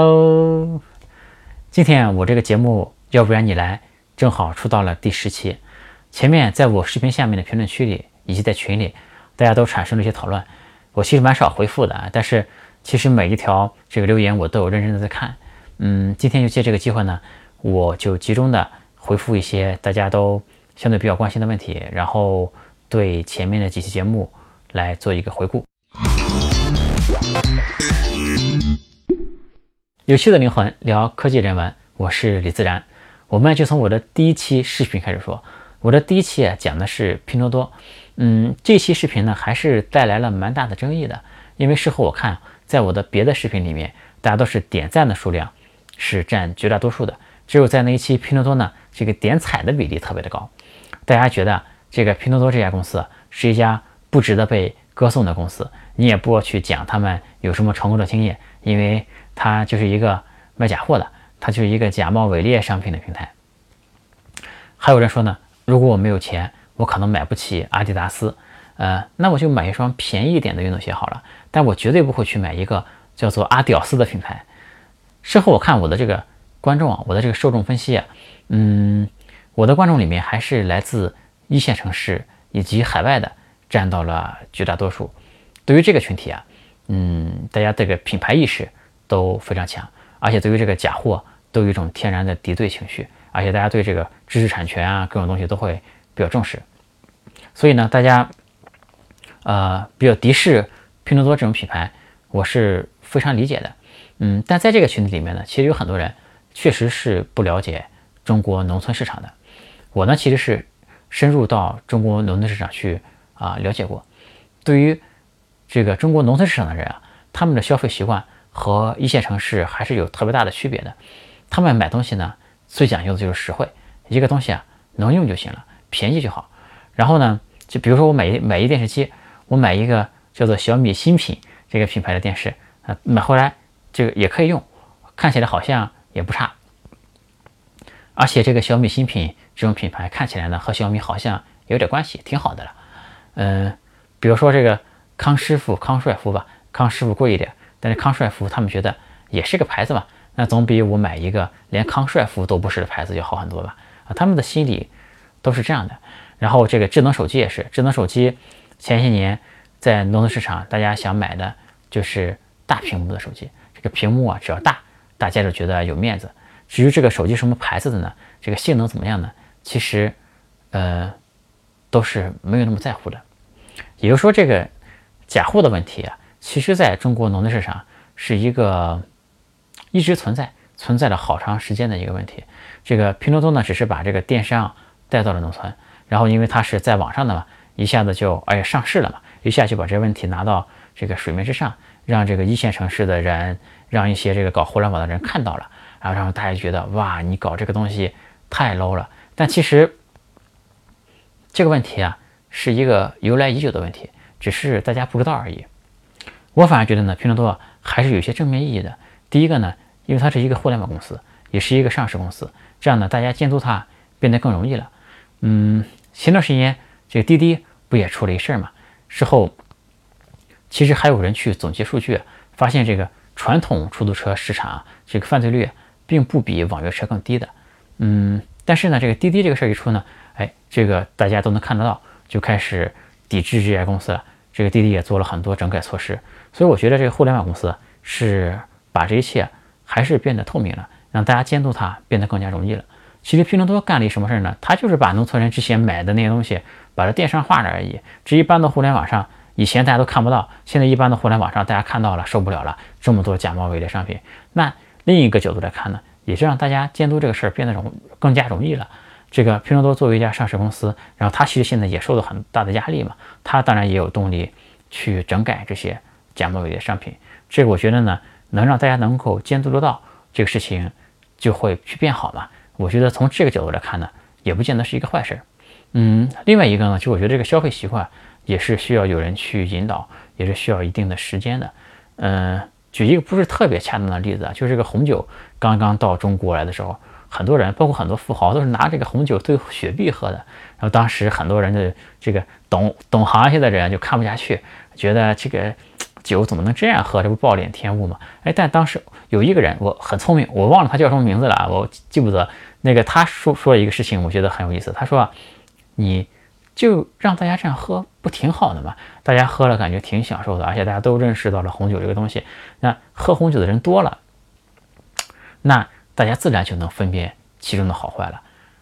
Hello，今天我这个节目要不然你来，正好出到了第十期。前面在我视频下面的评论区里以及在群里，大家都产生了一些讨论，我其实蛮少回复的，但是其实每一条这个留言我都有认真的在看。嗯，今天就借这个机会呢，我就集中的回复一些大家都相对比较关心的问题，然后对前面的几期节目来做一个回顾。有趣的灵魂聊科技人文，我是李自然。我们就从我的第一期视频开始说。我的第一期啊讲的是拼多多，嗯，这期视频呢还是带来了蛮大的争议的，因为事后我看，在我的别的视频里面，大家都是点赞的数量是占绝大多数的，只有在那一期拼多多呢，这个点彩的比例特别的高，大家觉得这个拼多多这家公司是一家不值得被歌颂的公司，你也不要去讲他们有什么成功的经验，因为它就是一个卖假货的，它就是一个假冒伪劣商品的平台。还有人说呢。如果我没有钱，我可能买不起阿迪达斯，呃，那我就买一双便宜一点的运动鞋好了。但我绝对不会去买一个叫做阿屌丝的品牌。事后我看我的这个观众啊，我的这个受众分析啊，嗯，我的观众里面还是来自一线城市以及海外的占到了绝大多数。对于这个群体啊，嗯，大家这个品牌意识都非常强，而且对于这个假货都有一种天然的敌对情绪。而且大家对这个知识产权啊，各种东西都会比较重视，所以呢，大家呃比较敌视拼多多这种品牌，我是非常理解的。嗯，但在这个群体里面呢，其实有很多人确实是不了解中国农村市场的。我呢，其实是深入到中国农村市场去啊了解过。对于这个中国农村市场的人啊，他们的消费习惯和一线城市还是有特别大的区别的。他们买东西呢。最讲究的就是实惠，一个东西啊能用就行了，便宜就好。然后呢，就比如说我买一买一电视机，我买一个叫做小米新品这个品牌的电视啊，买回来这个也可以用，看起来好像也不差。而且这个小米新品这种品牌看起来呢和小米好像有点关系，挺好的了。嗯，比如说这个康师傅、康帅傅吧，康师傅贵一点，但是康帅傅他们觉得也是个牌子嘛。那总比我买一个连康帅傅都不是的牌子要好很多吧？啊，他们的心理都是这样的。然后这个智能手机也是，智能手机前些年在农村市场，大家想买的就是大屏幕的手机。这个屏幕啊，只要大，大家就觉得有面子。至于这个手机什么牌子的呢？这个性能怎么样呢？其实，呃，都是没有那么在乎的。也就是说，这个假货的问题啊，其实在中国农村市场是一个。一直存在，存在了好长时间的一个问题。这个拼多多呢，只是把这个电商带到了农村，然后因为它是在网上的嘛，一下子就哎呀上市了嘛，一下就把这个问题拿到这个水面之上，让这个一线城市的人，让一些这个搞互联网的人看到了，然后让大家觉得哇，你搞这个东西太 low 了。但其实这个问题啊，是一个由来已久的问题，只是大家不知道而已。我反而觉得呢，拼多多还是有些正面意义的。第一个呢，因为它是一个互联网公司，也是一个上市公司，这样呢，大家监督它变得更容易了。嗯，前段时间这个滴滴不也出了一事儿嘛？事后其实还有人去总结数据，发现这个传统出租车市场这个犯罪率并不比网约车更低的。嗯，但是呢，这个滴滴这个事儿一出呢，哎，这个大家都能看得到，就开始抵制这家公司了。这个滴滴也做了很多整改措施，所以我觉得这个互联网公司是。把这一切还是变得透明了，让大家监督它变得更加容易了。其实拼多多干了一什么事儿呢？他就是把农村人之前买的那些东西，把它电商化了而已。这一般的互联网上，以前大家都看不到，现在一般的互联网上大家看到了，受不了了，这么多假冒伪劣商品。那另一个角度来看呢，也是让大家监督这个事儿变得容更加容易了。这个拼多多作为一家上市公司，然后它其实现在也受到很大的压力嘛，它当然也有动力去整改这些假冒伪劣商品。这个我觉得呢。能让大家能够监督得到这个事情，就会去变好嘛？我觉得从这个角度来看呢，也不见得是一个坏事儿。嗯，另外一个呢，就我觉得这个消费习惯也是需要有人去引导，也是需要一定的时间的。嗯，举一个不是特别恰当的例子啊，就是这个红酒刚刚到中国来的时候，很多人，包括很多富豪，都是拿这个红酒兑雪碧喝的。然后当时很多人的这个懂懂行业的人就看不下去，觉得这个。酒怎么能这样喝？这不暴殄天物吗？哎，但当时有一个人，我很聪明，我忘了他叫什么名字了，我记不得。那个他说说了一个事情，我觉得很有意思。他说啊：“你就让大家这样喝，不挺好的吗？大家喝了感觉挺享受的，而且大家都认识到了红酒这个东西。那喝红酒的人多了，那大家自然就能分辨其中的好坏了。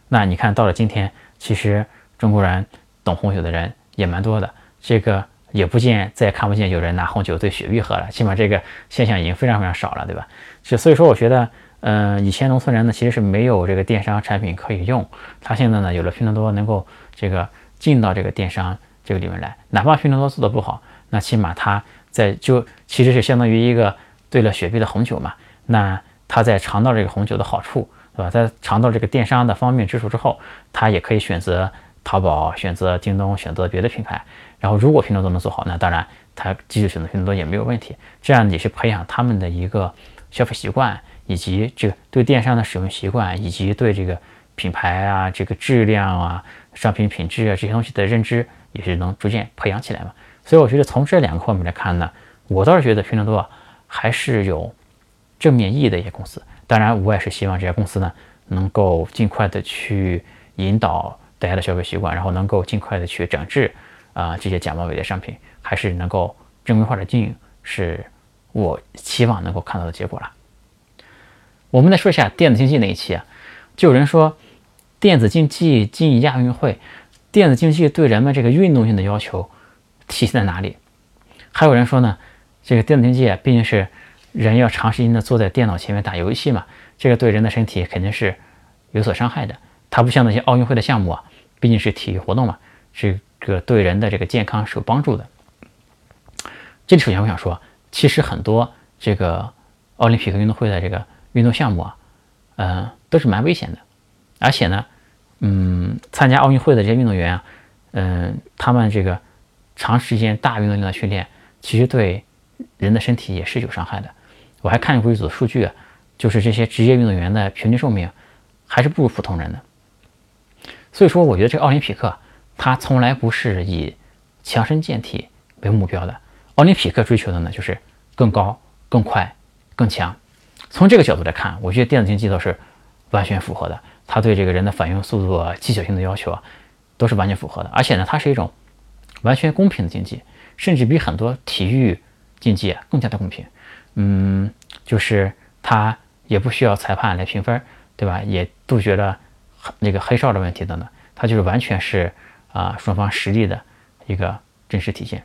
那你看到了今天，其实中国人懂红酒的人也蛮多的，这个也不见再看不见有人拿红酒兑雪碧喝了，起码这个现象已经非常非常少了，对吧？就所以说，我觉得。”嗯，以前农村人呢其实是没有这个电商产品可以用，他现在呢有了拼多多，能够这个进到这个电商这个里面来，哪怕拼多多做的不好，那起码他在就其实是相当于一个兑了雪碧的红酒嘛，那他在尝到这个红酒的好处，对吧？在尝到这个电商的方便之处之后，他也可以选择淘宝、选择京东、选择别的品牌。然后如果拼多多能做好，那当然他继续选择拼多多也没有问题。这样也是培养他们的一个消费习惯。以及这个对电商的使用习惯，以及对这个品牌啊、这个质量啊、商品品质啊这些东西的认知，也是能逐渐培养起来嘛。所以我觉得从这两个方面来看呢，我倒是觉得拼多多还是有正面意义的一些公司。当然，我也是希望这些公司呢能够尽快的去引导大家的消费习惯，然后能够尽快的去整治啊这些假冒伪劣商品，还是能够正规化的经营，是我期望能够看到的结果了。我们再说一下电子竞技那一期啊，就有人说电子竞技进亚运会，电子竞技对人们这个运动性的要求体现在哪里？还有人说呢，这个电子竞技毕竟是人要长时间的坐在电脑前面打游戏嘛，这个对人的身体肯定是有所伤害的。它不像那些奥运会的项目啊，毕竟是体育活动嘛，这个对人的这个健康是有帮助的。这里首先我想说，其实很多这个奥林匹克运动会的这个。运动项目啊，嗯，都是蛮危险的，而且呢，嗯，参加奥运会的这些运动员啊，嗯，他们这个长时间大运动量的训练，其实对人的身体也是有伤害的。我还看过一组数据啊，就是这些职业运动员的平均寿命还是不如普通人的。所以说，我觉得这个奥林匹克它从来不是以强身健体为目标的，奥林匹克追求的呢就是更高、更快、更强。从这个角度来看，我觉得电子竞技都是完全符合的。它对这个人的反应速度啊、技巧性的要求啊，都是完全符合的。而且呢，它是一种完全公平的竞技，甚至比很多体育竞技更加的公平。嗯，就是它也不需要裁判来评分，对吧？也杜绝了那个黑哨的问题等等。它就是完全是啊双方实力的一个真实体现。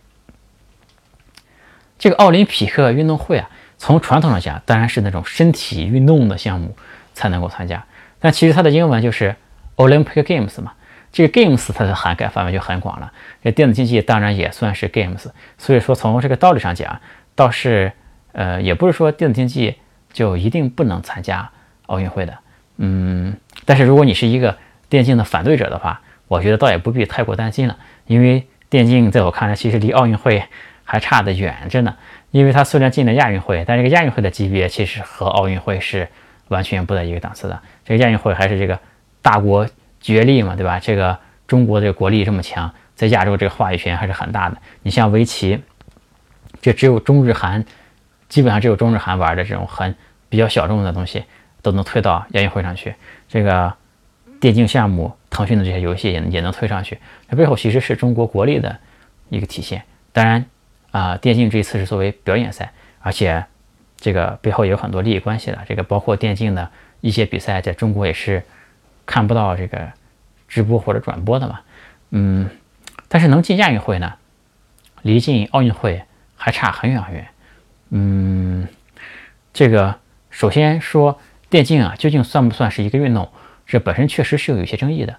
这个奥林匹克运动会啊。从传统上讲，当然是那种身体运动的项目才能够参加。但其实它的英文就是 Olympic Games 嘛，这个 Games 它的涵盖范围就很广了。这电子竞技当然也算是 Games，所以说从这个道理上讲，倒是呃也不是说电子竞技就一定不能参加奥运会的。嗯，但是如果你是一个电竞的反对者的话，我觉得倒也不必太过担心了，因为电竞在我看来其实离奥运会还差得远着呢。因为它虽然进了亚运会，但这个亚运会的级别其实和奥运会是完全不在一个档次的。这个亚运会还是这个大国角力嘛，对吧？这个中国这个国力这么强，在亚洲这个话语权还是很大的。你像围棋，这只有中日韩，基本上只有中日韩玩的这种很比较小众的东西，都能推到亚运会上去。这个电竞项目，腾讯的这些游戏也也能推上去。这背后其实是中国国力的一个体现。当然。啊，电竞这一次是作为表演赛，而且这个背后也有很多利益关系的。这个包括电竞的一些比赛，在中国也是看不到这个直播或者转播的嘛。嗯，但是能进亚运会呢，离进奥运会还差很远很远。嗯，这个首先说电竞啊，究竟算不算是一个运动？这本身确实是有一些争议的。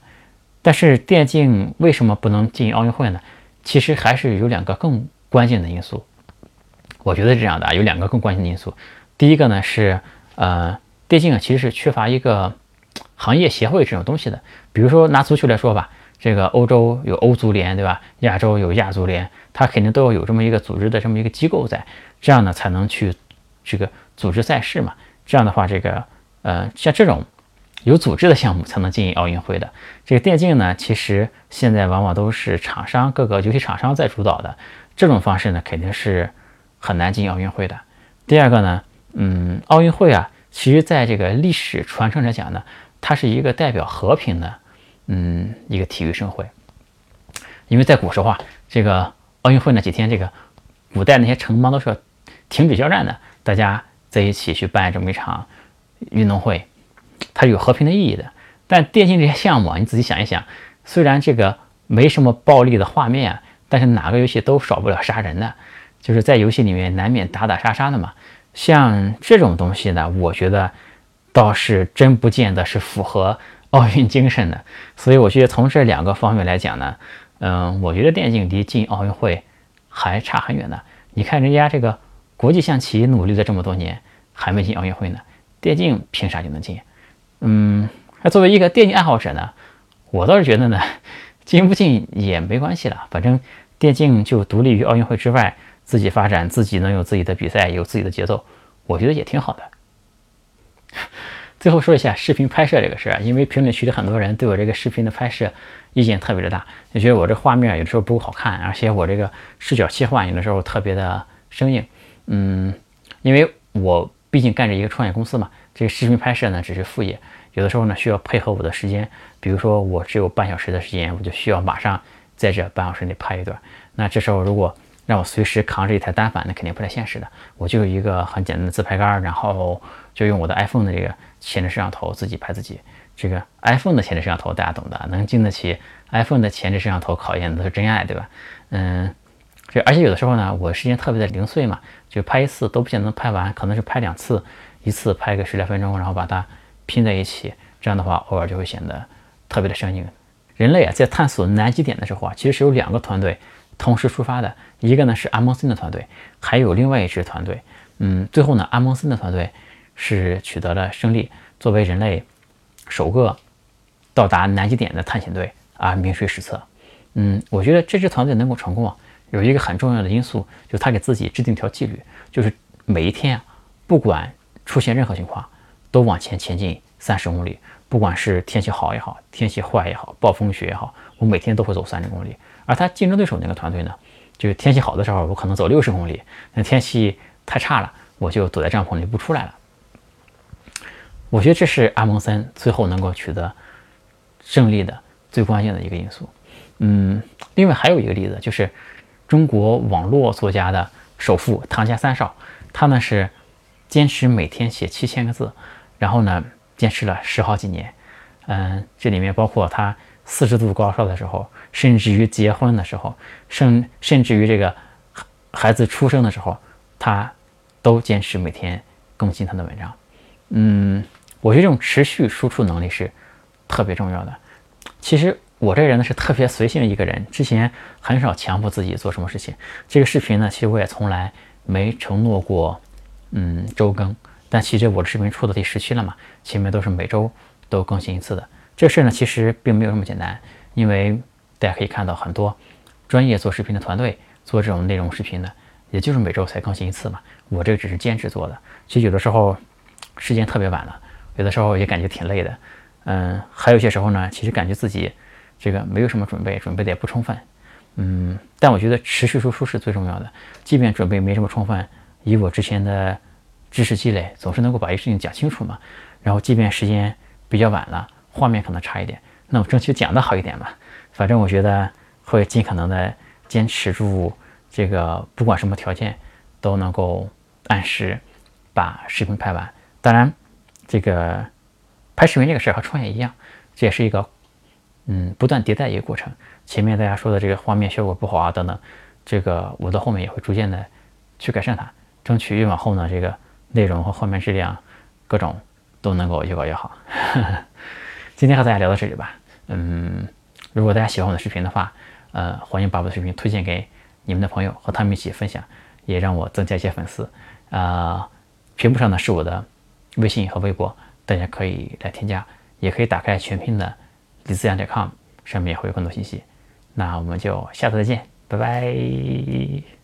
但是电竞为什么不能进奥运会呢？其实还是有两个更。关键的因素，我觉得是这样的啊，有两个更关键的因素。第一个呢是，呃，电竞啊其实是缺乏一个行业协会这种东西的。比如说拿足球来说吧，这个欧洲有欧足联，对吧？亚洲有亚足联，它肯定都要有这么一个组织的这么一个机构在，这样呢才能去这个组织赛事嘛。这样的话，这个呃像这种有组织的项目才能进奥运会的。这个电竞呢，其实现在往往都是厂商各个游戏厂商在主导的。这种方式呢，肯定是很难进奥运会的。第二个呢，嗯，奥运会啊，其实在这个历史传承来讲呢，它是一个代表和平的，嗯，一个体育盛会。因为在古时候啊，这个奥运会那几天，这个古代那些城邦都是要停止交战的，大家在一起去办这么一场运动会，它有和平的意义的。但电竞这些项目啊，你仔细想一想，虽然这个没什么暴力的画面，但是哪个游戏都少不了杀人的，就是在游戏里面难免打打杀杀的嘛。像这种东西呢，我觉得倒是真不见得是符合奥运精神的。所以我觉得从这两个方面来讲呢，嗯，我觉得电竞离进奥运会还差很远呢。你看人家这个国际象棋努力了这么多年，还没进奥运会呢，电竞凭啥就能进？嗯，那作为一个电竞爱好者呢，我倒是觉得呢，进不进也没关系了，反正电竞就独立于奥运会之外。自己发展，自己能有自己的比赛，有自己的节奏，我觉得也挺好的。最后说一下视频拍摄这个事儿，因为评论区里很多人对我这个视频的拍摄意见特别的大，就觉得我这画面有的时候不够好看，而且我这个视角切换有的时候特别的生硬。嗯，因为我毕竟干着一个创业公司嘛，这个视频拍摄呢只是副业，有的时候呢需要配合我的时间，比如说我只有半小时的时间，我就需要马上在这半小时内拍一段。那这时候如果让我随时扛着一台单反，那肯定不太现实的。我就有一个很简单的自拍杆，然后就用我的 iPhone 的这个前置摄像头自己拍自己。这个 iPhone 的前置摄像头大家懂的，能经得起 iPhone 的前置摄像头考验的都是真爱，对吧？嗯，这而且有的时候呢，我时间特别的零碎嘛，就拍一次都不见得能拍完，可能是拍两次，一次拍个十来分钟，然后把它拼在一起，这样的话偶尔就会显得特别的生硬。人类啊，在探索南极点的时候啊，其实是有两个团队。同时出发的一个呢是阿蒙森的团队，还有另外一支团队。嗯，最后呢，阿蒙森的团队是取得了胜利，作为人类首个到达南极点的探险队啊，名垂史册。嗯，我觉得这支团队能够成功啊，有一个很重要的因素，就是他给自己制定条纪律，就是每一天，不管出现任何情况，都往前前进三十公里，不管是天气好也好，天气坏也好，暴风雪也好，我每天都会走三十公里。而他竞争对手那个团队呢，就是天气好的时候，我可能走六十公里；那天气太差了，我就躲在帐篷里不出来了。我觉得这是阿蒙森最后能够取得胜利的最关键的一个因素。嗯，另外还有一个例子，就是中国网络作家的首富唐家三少，他呢是坚持每天写七千个字，然后呢坚持了十好几年。嗯，这里面包括他。四十度高烧的时候，甚至于结婚的时候，甚甚至于这个孩子出生的时候，他都坚持每天更新他的文章。嗯，我觉得这种持续输出能力是特别重要的。其实我这个人呢是特别随性一个人，之前很少强迫自己做什么事情。这个视频呢，其实我也从来没承诺过，嗯，周更。但其实我的视频出到第十期了嘛，前面都是每周都更新一次的。这事呢，其实并没有那么简单，因为大家可以看到很多专业做视频的团队做这种内容视频的，也就是每周才更新一次嘛。我这个只是兼职做的，其实有的时候时间特别晚了，有的时候也感觉挺累的。嗯，还有些时候呢，其实感觉自己这个没有什么准备，准备的也不充分。嗯，但我觉得持续输出是最重要的，即便准备没什么充分，以我之前的知识积累，总是能够把一个事情讲清楚嘛。然后，即便时间比较晚了。画面可能差一点，那我争取讲的好一点吧。反正我觉得会尽可能的坚持住这个，不管什么条件都能够按时把视频拍完。当然，这个拍视频这个事儿和创业一样，这也是一个嗯不断迭代一个过程。前面大家说的这个画面效果不好啊等等，这个我到后面也会逐渐的去改善它，争取越往后呢，这个内容和画面质量各种都能够越搞越好。今天和大家聊到这里吧。嗯，如果大家喜欢我的视频的话，呃，欢迎把我的视频推荐给你们的朋友，和他们一起分享，也让我增加一些粉丝。啊，屏幕上呢是我的微信和微博，大家可以来添加，也可以打开全拼的李自然点 com，上面也会有更多信息。那我们就下次再见，拜拜。